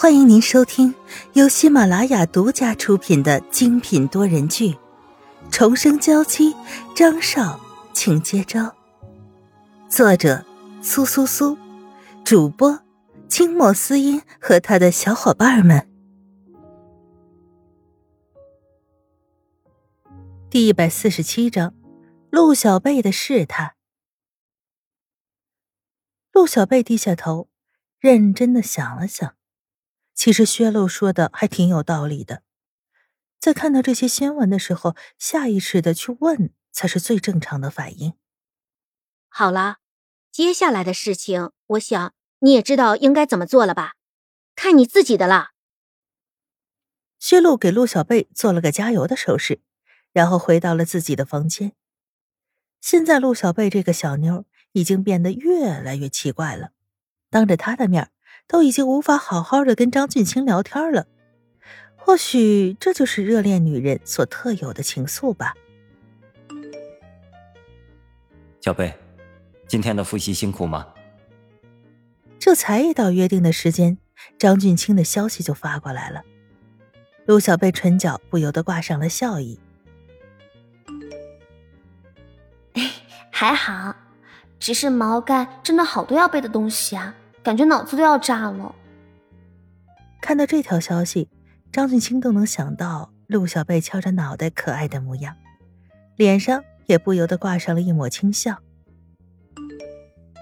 欢迎您收听由喜马拉雅独家出品的精品多人剧《重生娇妻》，张少，请接招。作者：苏苏苏，主播：清末思音和他的小伙伴们。第一百四十七章：陆小贝的试探。陆小贝低下头，认真的想了想。其实薛露说的还挺有道理的，在看到这些新闻的时候，下意识的去问才是最正常的反应。好了，接下来的事情，我想你也知道应该怎么做了吧？看你自己的了。薛露给陆小贝做了个加油的手势，然后回到了自己的房间。现在陆小贝这个小妞已经变得越来越奇怪了，当着他的面都已经无法好好的跟张俊清聊天了，或许这就是热恋女人所特有的情愫吧。小贝，今天的复习辛苦吗？这才一到约定的时间，张俊清的消息就发过来了。陆小贝唇角不由得挂上了笑意。还好，只是毛概真的好多要背的东西啊。感觉脑子都要炸了。看到这条消息，张俊清都能想到陆小贝敲着脑袋可爱的模样，脸上也不由得挂上了一抹轻笑。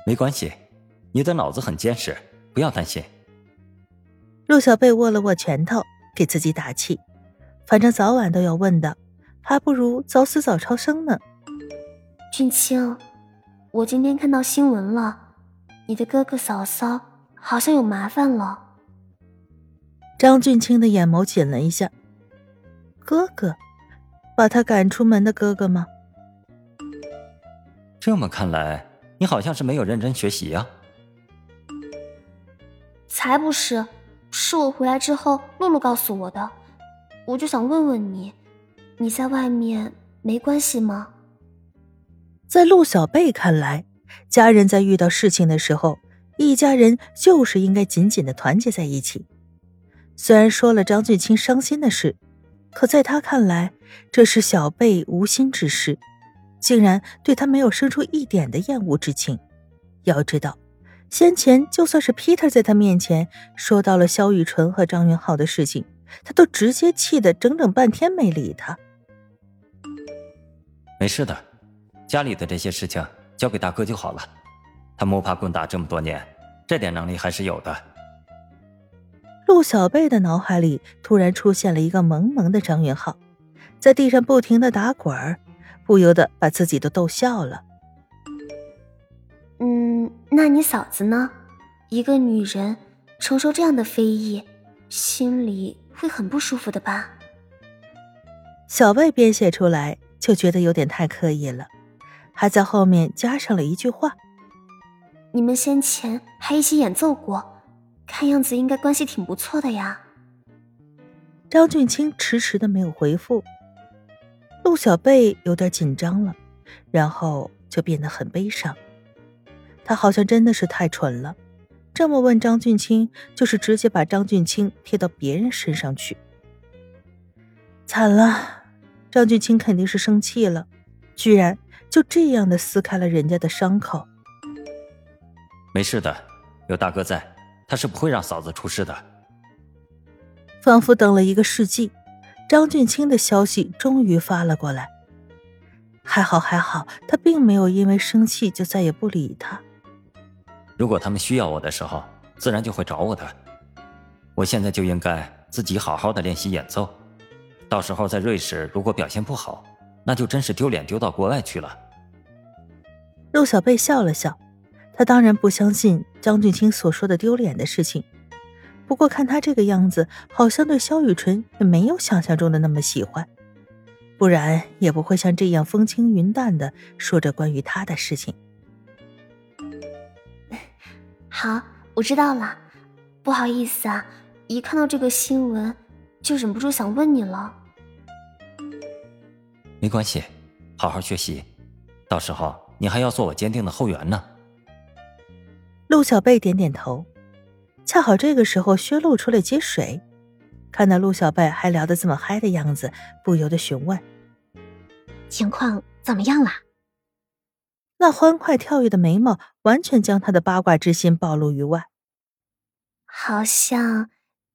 没关系，你的脑子很坚实，不要担心。陆小贝握了握拳头，给自己打气。反正早晚都要问的，还不如早死早超生呢。俊清，我今天看到新闻了。你的哥哥嫂嫂好像有麻烦了。张俊清的眼眸紧了一下。哥哥，把他赶出门的哥哥吗？这么看来，你好像是没有认真学习呀。才不是，是我回来之后，露露告诉我的。我就想问问你，你在外面没关系吗？在陆小贝看来。家人在遇到事情的时候，一家人就是应该紧紧的团结在一起。虽然说了张俊清伤心的事，可在他看来，这是小贝无心之失，竟然对他没有生出一点的厌恶之情。要知道，先前就算是 Peter 在他面前说到了萧雨纯和张云浩的事情，他都直接气得整整半天没理他。没事的，家里的这些事情。交给大哥就好了，他摸爬滚打这么多年，这点能力还是有的。陆小贝的脑海里突然出现了一个萌萌的张云浩，在地上不停的打滚儿，不由得把自己都逗笑了。嗯，那你嫂子呢？一个女人承受这样的非议，心里会很不舒服的吧？小贝编写出来就觉得有点太刻意了。还在后面加上了一句话：“你们先前还一起演奏过，看样子应该关系挺不错的呀。”张俊清迟迟的没有回复，陆小贝有点紧张了，然后就变得很悲伤。他好像真的是太蠢了，这么问张俊清，就是直接把张俊清贴到别人身上去。惨了，张俊清肯定是生气了，居然。就这样的撕开了人家的伤口。没事的，有大哥在，他是不会让嫂子出事的。仿佛等了一个世纪，张俊清的消息终于发了过来。还好还好，他并没有因为生气就再也不理他。如果他们需要我的时候，自然就会找我的。我现在就应该自己好好的练习演奏，到时候在瑞士如果表现不好。那就真是丢脸丢到国外去了。陆小贝笑了笑，他当然不相信张俊清所说的丢脸的事情。不过看他这个样子，好像对萧雨纯也没有想象中的那么喜欢，不然也不会像这样风轻云淡的说着关于他的事情。好，我知道了。不好意思啊，一看到这个新闻，就忍不住想问你了。没关系，好好学习，到时候你还要做我坚定的后援呢。陆小贝点点头，恰好这个时候，薛露出来接水，看到陆小贝还聊得这么嗨的样子，不由得询问：“情况怎么样了？”那欢快跳跃的眉毛，完全将他的八卦之心暴露于外。好像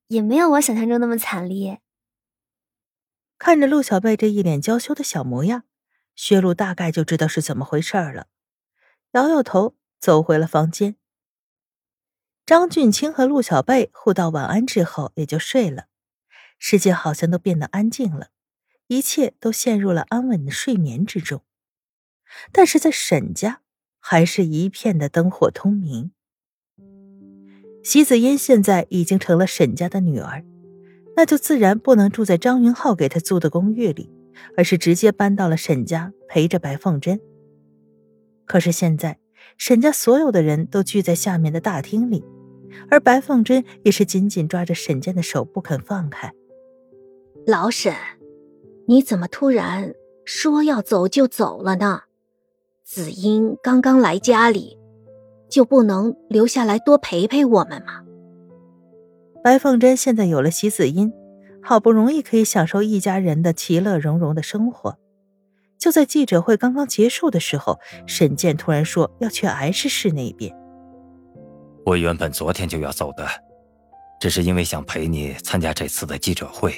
也没有我想象中那么惨烈。看着陆小贝这一脸娇羞的小模样，薛露大概就知道是怎么回事了，摇摇头，走回了房间。张俊清和陆小贝互道晚安之后，也就睡了。世界好像都变得安静了，一切都陷入了安稳的睡眠之中。但是在沈家，还是一片的灯火通明。席子英现在已经成了沈家的女儿，那就自然不能住在张云浩给她租的公寓里，而是直接搬到了沈家陪着白凤珍。可是现在，沈家所有的人都聚在下面的大厅里，而白凤珍也是紧紧抓着沈健的手不肯放开。老沈，你怎么突然说要走就走了呢？子英刚刚来家里，就不能留下来多陪陪我们吗？白凤珍现在有了席子英，好不容易可以享受一家人的其乐融融的生活。就在记者会刚刚结束的时候，沈健突然说要去 H 市那边。我原本昨天就要走的，只是因为想陪你参加这次的记者会，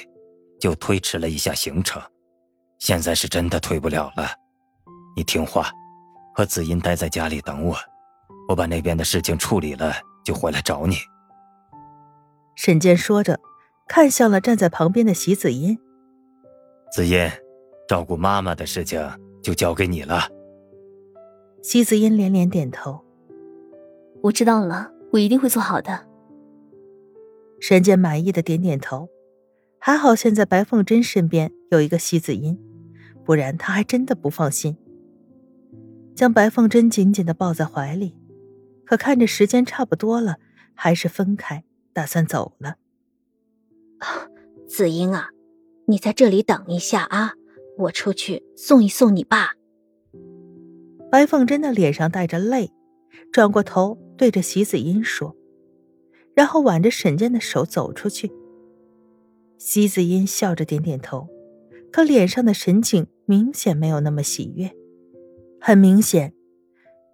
就推迟了一下行程。现在是真的推不了了，你听话。和子音待在家里等我，我把那边的事情处理了就回来找你。沈健说着，看向了站在旁边的席子音。子音，照顾妈妈的事情就交给你了。席子音连连点头，我知道了，我一定会做好的。沈健满意的点点头，还好现在白凤珍身边有一个席子音，不然他还真的不放心。将白凤珍紧紧的抱在怀里，可看着时间差不多了，还是分开，打算走了。子英啊，你在这里等一下啊，我出去送一送你爸。白凤珍的脸上带着泪，转过头对着席子英说，然后挽着沈健的手走出去。席子英笑着点点头，可脸上的神情明显没有那么喜悦。很明显，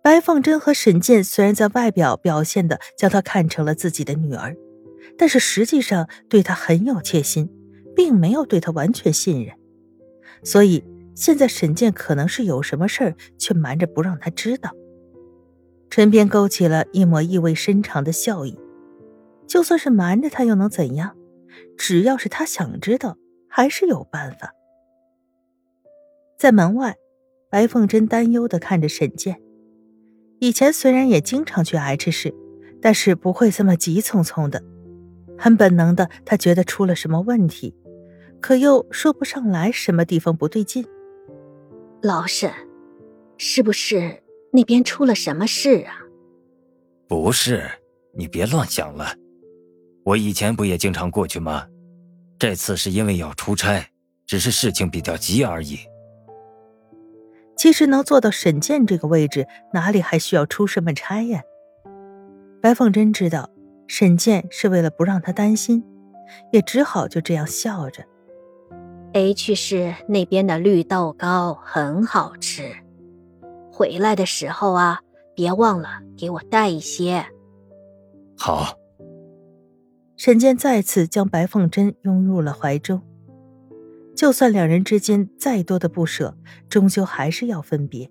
白凤珍和沈健虽然在外表表现的将她看成了自己的女儿，但是实际上对他很有戒心，并没有对他完全信任。所以现在沈健可能是有什么事儿，却瞒着不让他知道。唇边勾起了一抹意味深长的笑意。就算是瞒着他，又能怎样？只要是他想知道，还是有办法。在门外。白凤珍担忧的看着沈健，以前虽然也经常去 H 市，但是不会这么急匆匆的。很本能的，他觉得出了什么问题，可又说不上来什么地方不对劲。老沈，是不是那边出了什么事啊？不是，你别乱想了。我以前不也经常过去吗？这次是因为要出差，只是事情比较急而已。其实能做到沈健这个位置，哪里还需要出什么差呀？白凤珍知道沈健是为了不让他担心，也只好就这样笑着。H 市那边的绿豆糕很好吃，回来的时候啊，别忘了给我带一些。好。沈健再次将白凤珍拥入了怀中。就算两人之间再多的不舍，终究还是要分别。